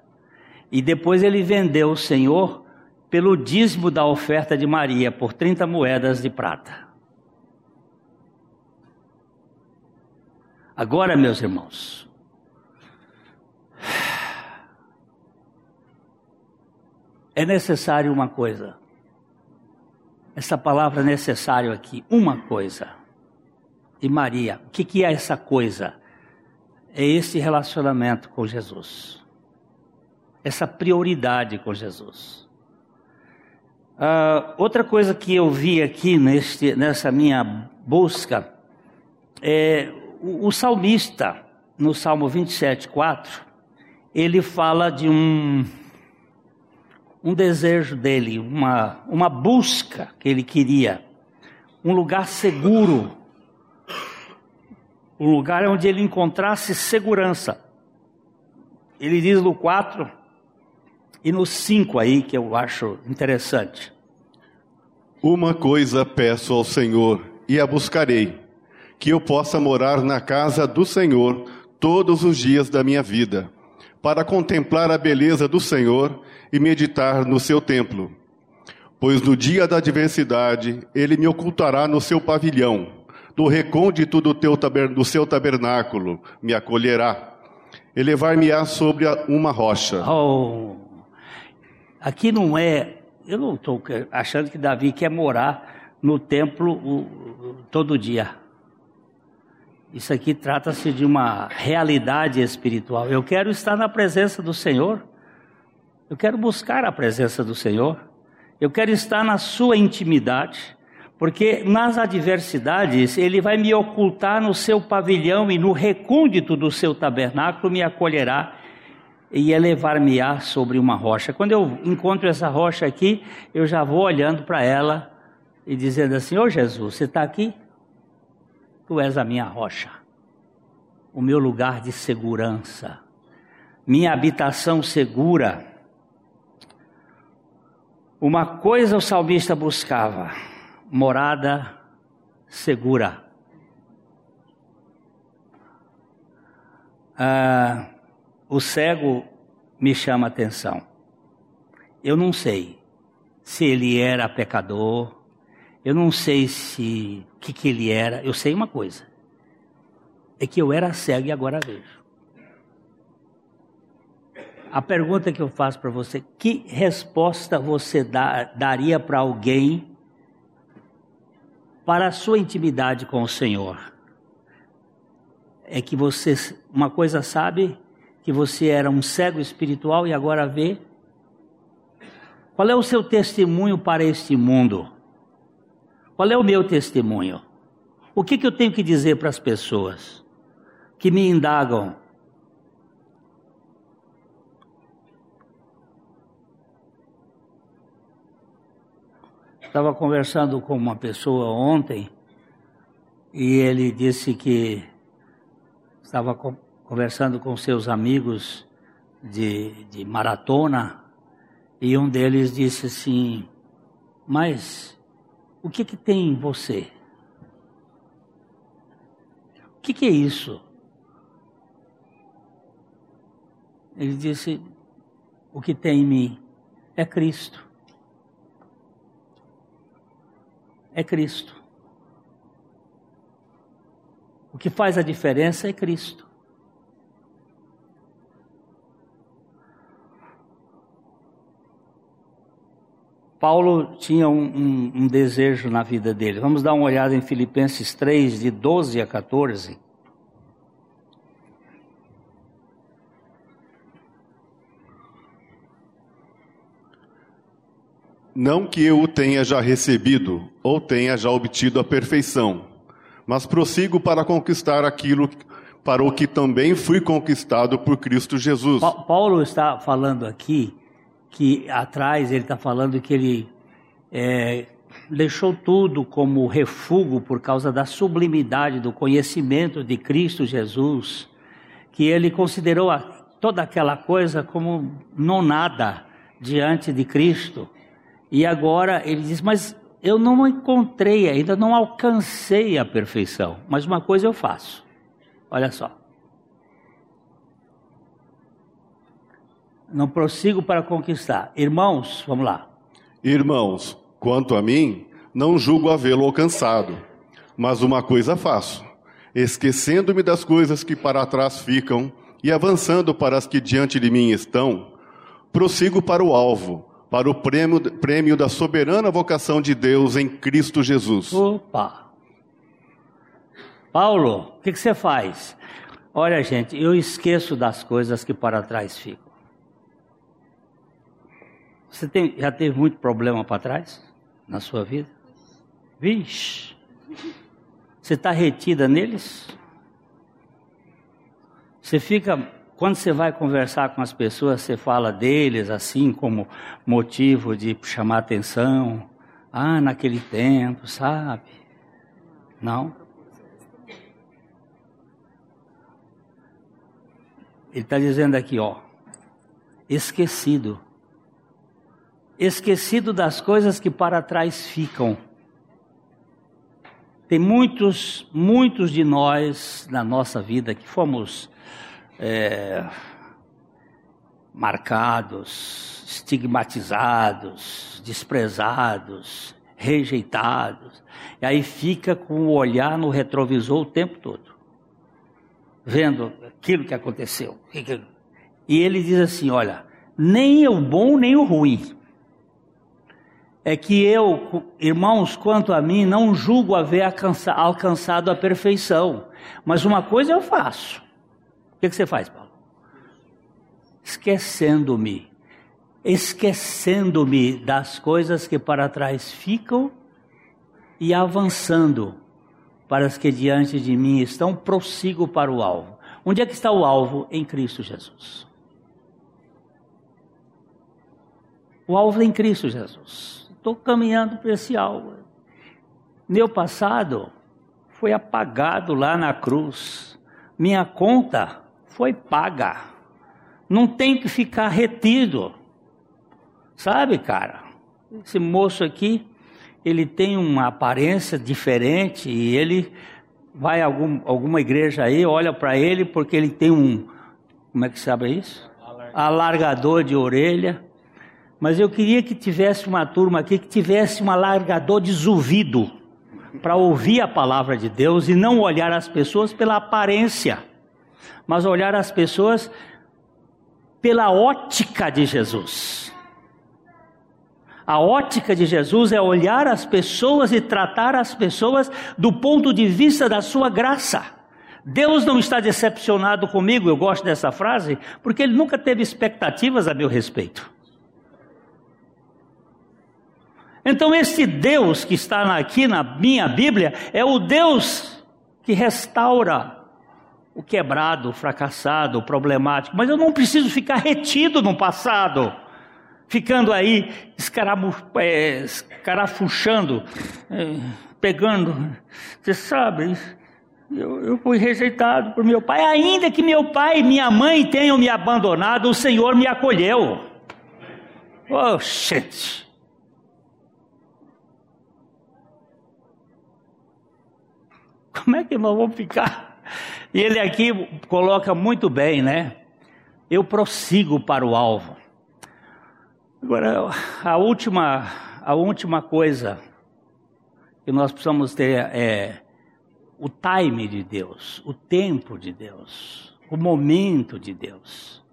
S1: E depois ele vendeu o Senhor pelo dízimo da oferta de Maria, por 30 moedas de prata. Agora, meus irmãos, é necessário uma coisa essa palavra necessário aqui, uma coisa. E Maria, o que, que é essa coisa? É esse relacionamento com Jesus, essa prioridade com Jesus. Uh, outra coisa que eu vi aqui neste, nessa minha busca é o, o salmista, no Salmo 27, 4, ele fala de um um desejo dele, uma, uma busca que ele queria, um lugar seguro, um lugar onde ele encontrasse segurança. Ele diz no 4 e no 5 aí que eu acho interessante.
S2: Uma coisa peço ao Senhor e a buscarei, que eu possa morar na casa do Senhor todos os dias da minha vida, para contemplar a beleza do Senhor e meditar no seu templo. Pois no dia da adversidade ele me ocultará no seu pavilhão, no recôndito do, teu do seu tabernáculo me acolherá, elevar-me-á sobre uma rocha.
S1: Oh, aqui não é, eu não estou achando que Davi quer morar no templo todo dia. Isso aqui trata-se de uma realidade espiritual. Eu quero estar na presença do Senhor. Eu quero buscar a presença do Senhor. Eu quero estar na sua intimidade, porque nas adversidades ele vai me ocultar no seu pavilhão e no recôndito do seu tabernáculo me acolherá e elevar-me-á sobre uma rocha. Quando eu encontro essa rocha aqui, eu já vou olhando para ela e dizendo assim: Ô oh, Jesus, você está aqui? Tu és a minha rocha, o meu lugar de segurança, minha habitação segura. Uma coisa o salmista buscava: morada segura. Ah, o cego me chama atenção. Eu não sei se ele era pecador, eu não sei se que, que ele era. Eu sei uma coisa: é que eu era cego e agora vejo. A pergunta que eu faço para você: que resposta você dá, daria para alguém para a sua intimidade com o Senhor? É que você, uma coisa sabe, que você era um cego espiritual e agora vê? Qual é o seu testemunho para este mundo? Qual é o meu testemunho? O que, que eu tenho que dizer para as pessoas que me indagam? Estava conversando com uma pessoa ontem e ele disse que estava conversando com seus amigos de, de maratona e um deles disse assim: Mas o que, que tem em você? O que, que é isso? Ele disse: O que tem em mim é Cristo. É Cristo. O que faz a diferença é Cristo. Paulo tinha um, um, um, desejo na vida dele. Vamos dar uma olhada em Filipenses 3, de 12 a 14.
S2: Não que eu o tenha já recebido ou tenha já obtido a perfeição, mas prossigo para conquistar aquilo para o que também fui conquistado por Cristo Jesus.
S1: Paulo está falando aqui que atrás ele está falando que ele é, deixou tudo como refúgio por causa da sublimidade do conhecimento de Cristo Jesus, que ele considerou a, toda aquela coisa como não nada diante de Cristo. E agora ele diz: Mas eu não encontrei, ainda não alcancei a perfeição, mas uma coisa eu faço. Olha só. Não prossigo para conquistar. Irmãos, vamos lá.
S2: Irmãos, quanto a mim, não julgo havê-lo alcançado. Mas uma coisa faço: esquecendo-me das coisas que para trás ficam e avançando para as que diante de mim estão, prossigo para o alvo, para o prêmio, prêmio da soberana vocação de Deus em Cristo Jesus.
S1: Opa! Paulo, o que, que você faz? Olha, gente, eu esqueço das coisas que para trás ficam. Você tem, já teve muito problema para trás na sua vida? Vixe! Você está retida neles? Você fica, quando você vai conversar com as pessoas, você fala deles assim como motivo de chamar atenção. Ah, naquele tempo, sabe? Não? Ele está dizendo aqui, ó, esquecido esquecido das coisas que para trás ficam. Tem muitos, muitos de nós na nossa vida que fomos é, marcados, estigmatizados, desprezados, rejeitados. E aí fica com o olhar no retrovisor o tempo todo, vendo aquilo que aconteceu. E ele diz assim: olha, nem o bom nem o ruim é que eu, irmãos, quanto a mim, não julgo haver alcançado a perfeição. Mas uma coisa eu faço. O que, você faz, Paulo? Esquecendo-me. Esquecendo-me das coisas que para trás ficam e avançando para as que diante de mim estão, prossigo para o alvo. Onde é que está o alvo? Em Cristo Jesus. O alvo é em Cristo Jesus estou caminhando para esse alvo. Meu passado foi apagado lá na cruz. Minha conta foi paga. Não tem que ficar retido. Sabe, cara? Esse moço aqui, ele tem uma aparência diferente e ele vai a algum, alguma igreja aí, olha para ele porque ele tem um, como é que sabe isso? Alargador de orelha. Mas eu queria que tivesse uma turma aqui que tivesse um alargador de zuvido. para ouvir a palavra de Deus e não olhar as pessoas pela aparência, mas olhar as pessoas pela ótica de Jesus. A ótica de Jesus é olhar as pessoas e tratar as pessoas do ponto de vista da sua graça. Deus não está decepcionado comigo, eu gosto dessa frase, porque ele nunca teve expectativas a meu respeito. Então, esse Deus que está aqui na minha Bíblia é o Deus que restaura o quebrado, o fracassado, o problemático. Mas eu não preciso ficar retido no passado, ficando aí é, escarafuchando, é, pegando. Você sabe, eu, eu, fui rejeitado por meu pai, ainda que meu pai e minha mãe tenham me abandonado, o Senhor me acolheu. Oh, gente. Como é que nós vamos ficar? E ele aqui coloca muito bem, né? Eu prossigo para o alvo. Agora, a última, a última coisa que nós precisamos ter é o time de Deus, o tempo de Deus, o momento de Deus.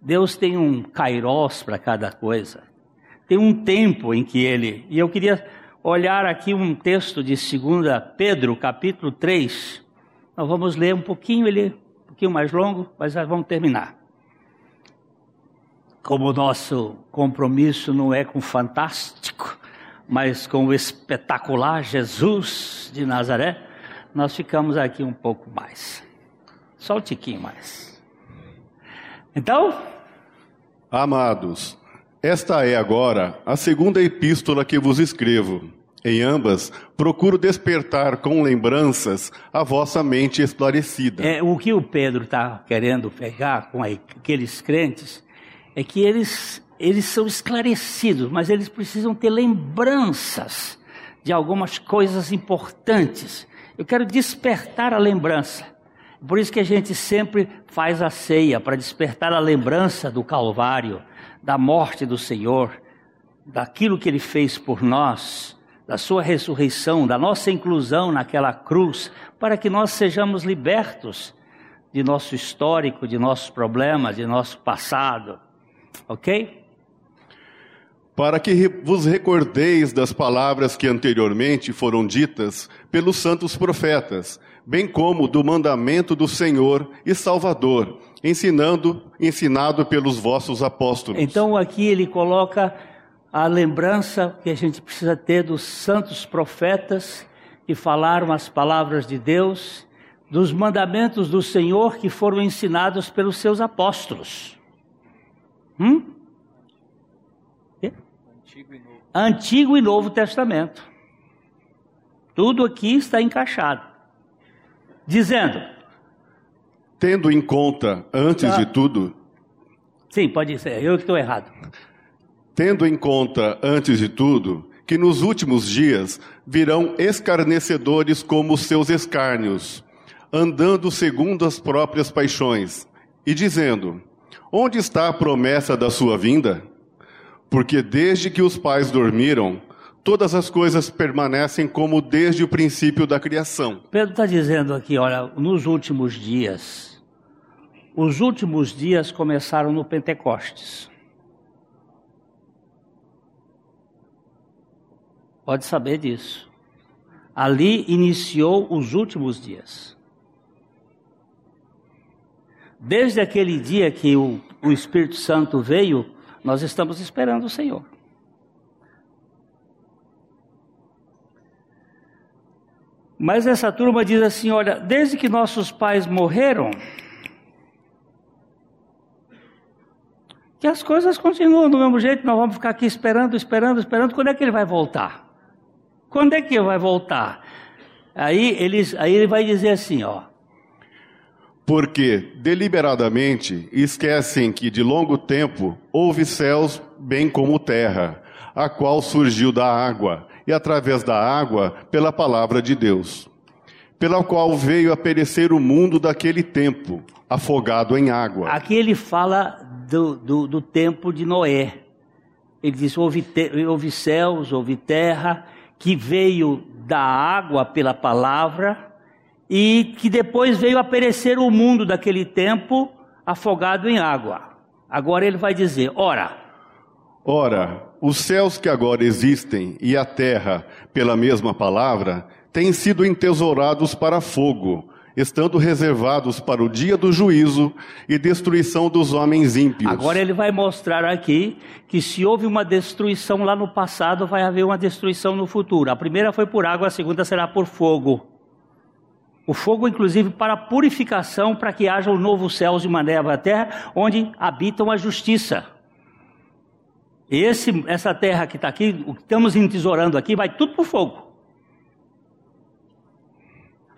S1: Deus tem um kairos para cada coisa. Tem um tempo em que ele. E eu queria olhar aqui um texto de 2 Pedro, capítulo 3. Nós vamos ler um pouquinho, ele um pouquinho mais longo, mas nós vamos terminar. Como o nosso compromisso não é com o fantástico, mas com o espetacular Jesus de Nazaré, nós ficamos aqui um pouco mais. Só um tiquinho mais. Então.
S2: Amados, esta é agora a segunda epístola que vos escrevo. Em ambas, procuro despertar com lembranças a vossa mente esclarecida.
S1: É, o que o Pedro está querendo pegar com aqueles crentes é que eles, eles são esclarecidos, mas eles precisam ter lembranças de algumas coisas importantes. Eu quero despertar a lembrança. Por isso que a gente sempre faz a ceia, para despertar a lembrança do Calvário, da morte do Senhor, daquilo que ele fez por nós, da sua ressurreição, da nossa inclusão naquela cruz, para que nós sejamos libertos de nosso histórico, de nossos problemas, de nosso passado. Ok?
S2: Para que vos recordeis das palavras que anteriormente foram ditas pelos santos profetas, bem como do mandamento do Senhor e Salvador, ensinando, ensinado pelos vossos apóstolos.
S1: Então aqui ele coloca a lembrança que a gente precisa ter dos santos profetas que falaram as palavras de Deus, dos mandamentos do Senhor que foram ensinados pelos seus apóstolos. Hum? Antigo e Novo, Antigo e Novo Testamento. Tudo aqui está encaixado. Dizendo:
S2: Tendo em conta, antes de tudo.
S1: Sim, pode ser, eu que estou errado.
S2: Tendo em conta, antes de tudo, que nos últimos dias virão escarnecedores como seus escárnios, andando segundo as próprias paixões, e dizendo: Onde está a promessa da sua vinda? Porque desde que os pais dormiram, todas as coisas permanecem como desde o princípio da criação.
S1: Pedro está dizendo aqui, olha, nos últimos dias, os últimos dias começaram no Pentecostes. Pode saber disso. Ali iniciou os últimos dias. Desde aquele dia que o, o Espírito Santo veio, nós estamos esperando o Senhor. Mas essa turma diz assim: olha, desde que nossos pais morreram, que as coisas continuam do mesmo jeito, nós vamos ficar aqui esperando, esperando, esperando, quando é que ele vai voltar? Quando é que vai voltar? Aí, eles, aí ele vai dizer assim, ó.
S2: Porque deliberadamente esquecem que de longo tempo houve céus bem como terra, a qual surgiu da água, e através da água pela palavra de Deus, pela qual veio a perecer o mundo daquele tempo, afogado em água.
S1: Aqui ele fala do, do, do tempo de Noé. Ele diz: houve, te, houve céus, houve terra, que veio da água pela palavra e que depois veio a perecer o mundo daquele tempo afogado em água. Agora ele vai dizer: ora.
S2: Ora, os céus que agora existem e a terra, pela mesma palavra, têm sido entesourados para fogo, estando reservados para o dia do juízo e destruição dos homens ímpios.
S1: Agora ele vai mostrar aqui que se houve uma destruição lá no passado, vai haver uma destruição no futuro. A primeira foi por água, a segunda será por fogo. O fogo, inclusive, para purificação, para que haja um novo céus e uma nova terra, onde habitam a justiça. Esse, essa terra que está aqui, o que estamos entesourando aqui, vai tudo para o fogo.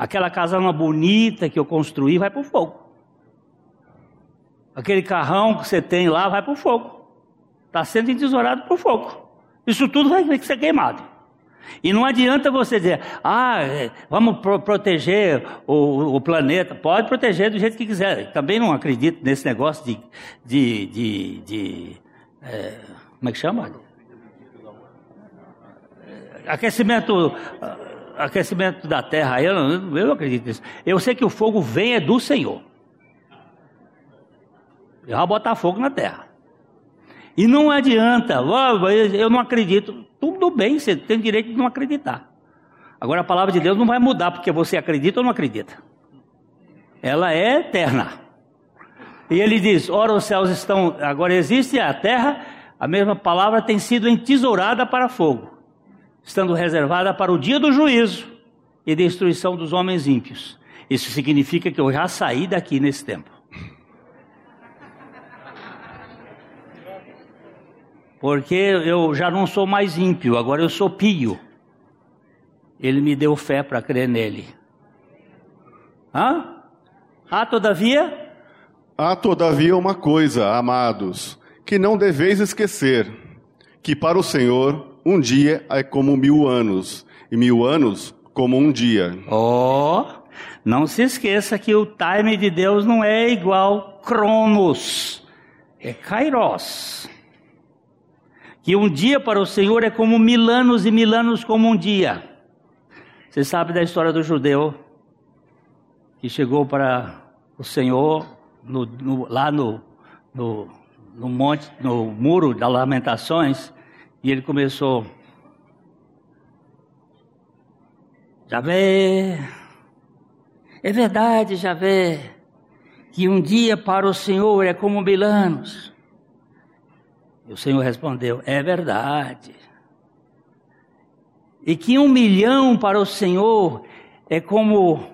S1: Aquela casama bonita que eu construí vai para o fogo. Aquele carrão que você tem lá vai para o fogo. Está sendo entesourado para o fogo. Isso tudo vai ser queimado. E não adianta você dizer, ah, é, vamos pro proteger o, o, planeta. Pode proteger do jeito que quiser. Também não acredito nesse negócio de. de, de, de é, como é que chama? Aquecimento. Aquecimento da terra, eu não, eu não acredito nisso. Eu sei que o fogo vem é do Senhor. Eu vou botar fogo na terra. E não adianta, eu não acredito. Tudo bem, você tem direito de não acreditar. Agora a palavra de Deus não vai mudar porque você acredita ou não acredita. Ela é eterna. E ele diz: Ora, os céus estão. Agora existe a terra, a mesma palavra tem sido entesourada para fogo, estando reservada para o dia do juízo e destruição dos homens ímpios. Isso significa que eu já saí daqui nesse tempo. porque eu já não sou mais ímpio, agora eu sou pio. Ele me deu fé para crer nele. Hã? Há todavia?
S2: Há todavia uma coisa, amados, que não deveis esquecer: que para o Senhor um dia é como mil anos, e mil anos como um dia.
S1: Oh, não se esqueça que o time de Deus não é igual Cronos, é Kairos que um dia para o Senhor é como mil anos e mil anos como um dia. Você sabe da história do judeu que chegou para o Senhor no, no, lá no, no, no monte, no muro das lamentações, e ele começou. Javé, é verdade, Javé, que um dia para o Senhor é como mil anos. E o Senhor respondeu: É verdade. E que um milhão para o Senhor é como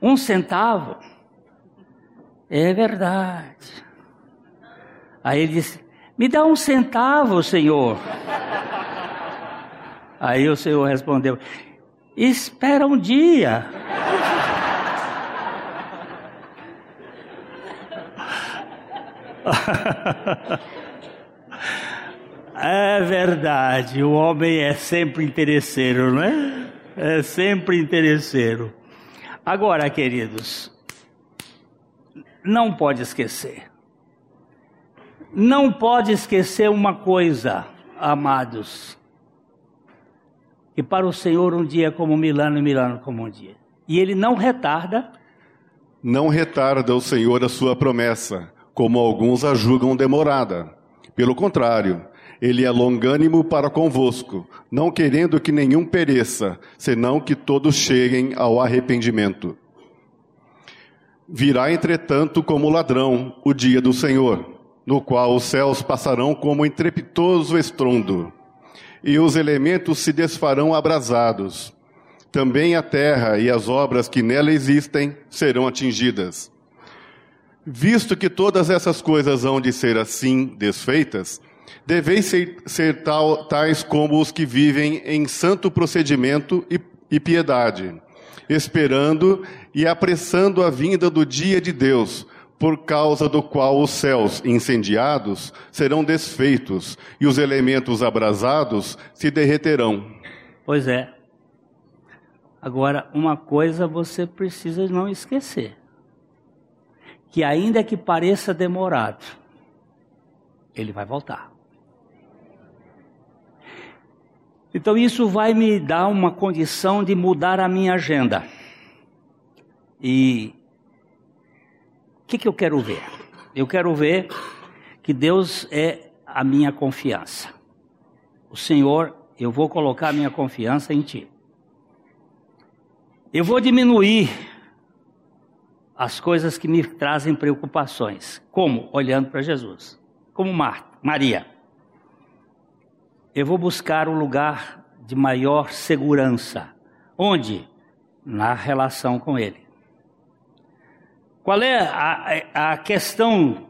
S1: um centavo. É verdade. Aí ele disse: Me dá um centavo, Senhor. Aí o Senhor respondeu: Espera um dia. É verdade, o homem é sempre interesseiro, não é? É sempre interesseiro. Agora, queridos, não pode esquecer. Não pode esquecer uma coisa, amados. Que para o Senhor um dia é como Milano e Milano como um dia. E ele não retarda.
S2: Não retarda o Senhor a sua promessa, como alguns a julgam demorada. Pelo contrário, ele é longânimo para convosco, não querendo que nenhum pereça, senão que todos cheguem ao arrependimento. Virá, entretanto, como ladrão o dia do Senhor, no qual os céus passarão como entrepitoso estrondo, e os elementos se desfarão abrasados. Também a terra e as obras que nela existem serão atingidas. Visto que todas essas coisas hão de ser assim desfeitas, deveis ser, ser tal, tais como os que vivem em santo procedimento e, e piedade, esperando e apressando a vinda do dia de Deus, por causa do qual os céus incendiados serão desfeitos e os elementos abrasados se derreterão.
S1: Pois é. Agora, uma coisa você precisa não esquecer: que ainda que pareça demorado, ele vai voltar. Então isso vai me dar uma condição de mudar a minha agenda. E que, que eu quero ver? Eu quero ver que Deus é a minha confiança. O Senhor, eu vou colocar a minha confiança em Ti. Eu vou diminuir as coisas que me trazem preocupações. Como? Olhando para Jesus. Como Marta, Maria. Eu vou buscar um lugar de maior segurança. Onde? Na relação com Ele. Qual é a, a questão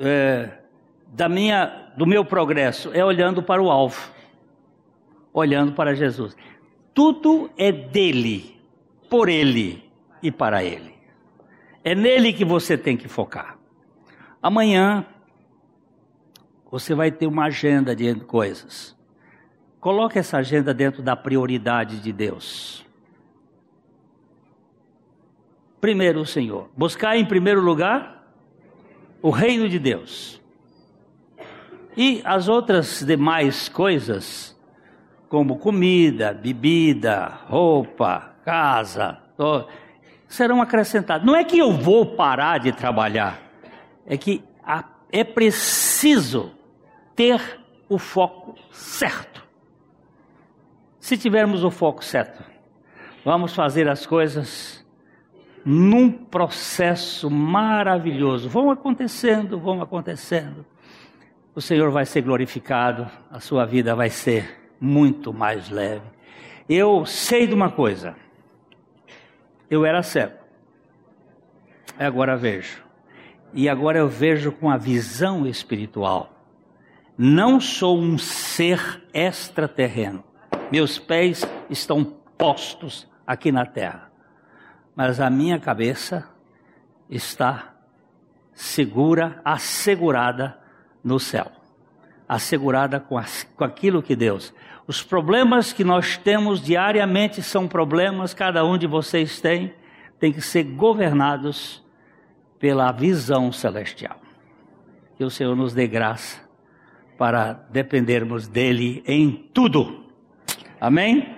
S1: é, da minha, do meu progresso? É olhando para o alvo, olhando para Jesus. Tudo é dele, por ele e para ele. É nele que você tem que focar. Amanhã você vai ter uma agenda de coisas. Coloque essa agenda dentro da prioridade de Deus. Primeiro o Senhor. Buscar em primeiro lugar o reino de Deus. E as outras demais coisas, como comida, bebida, roupa, casa, serão acrescentadas. Não é que eu vou parar de trabalhar, é que é preciso ter o foco certo. Se tivermos o foco certo, vamos fazer as coisas num processo maravilhoso. Vão acontecendo, vão acontecendo. O Senhor vai ser glorificado, a sua vida vai ser muito mais leve. Eu sei de uma coisa. Eu era cego. Agora vejo. E agora eu vejo com a visão espiritual. Não sou um ser extraterreno. Meus pés estão postos aqui na terra mas a minha cabeça está segura, assegurada no céu. Assegurada com, as, com aquilo que Deus. Os problemas que nós temos diariamente são problemas, cada um de vocês tem, tem que ser governados pela visão celestial. Que o Senhor nos dê graça para dependermos dele em tudo. Amém?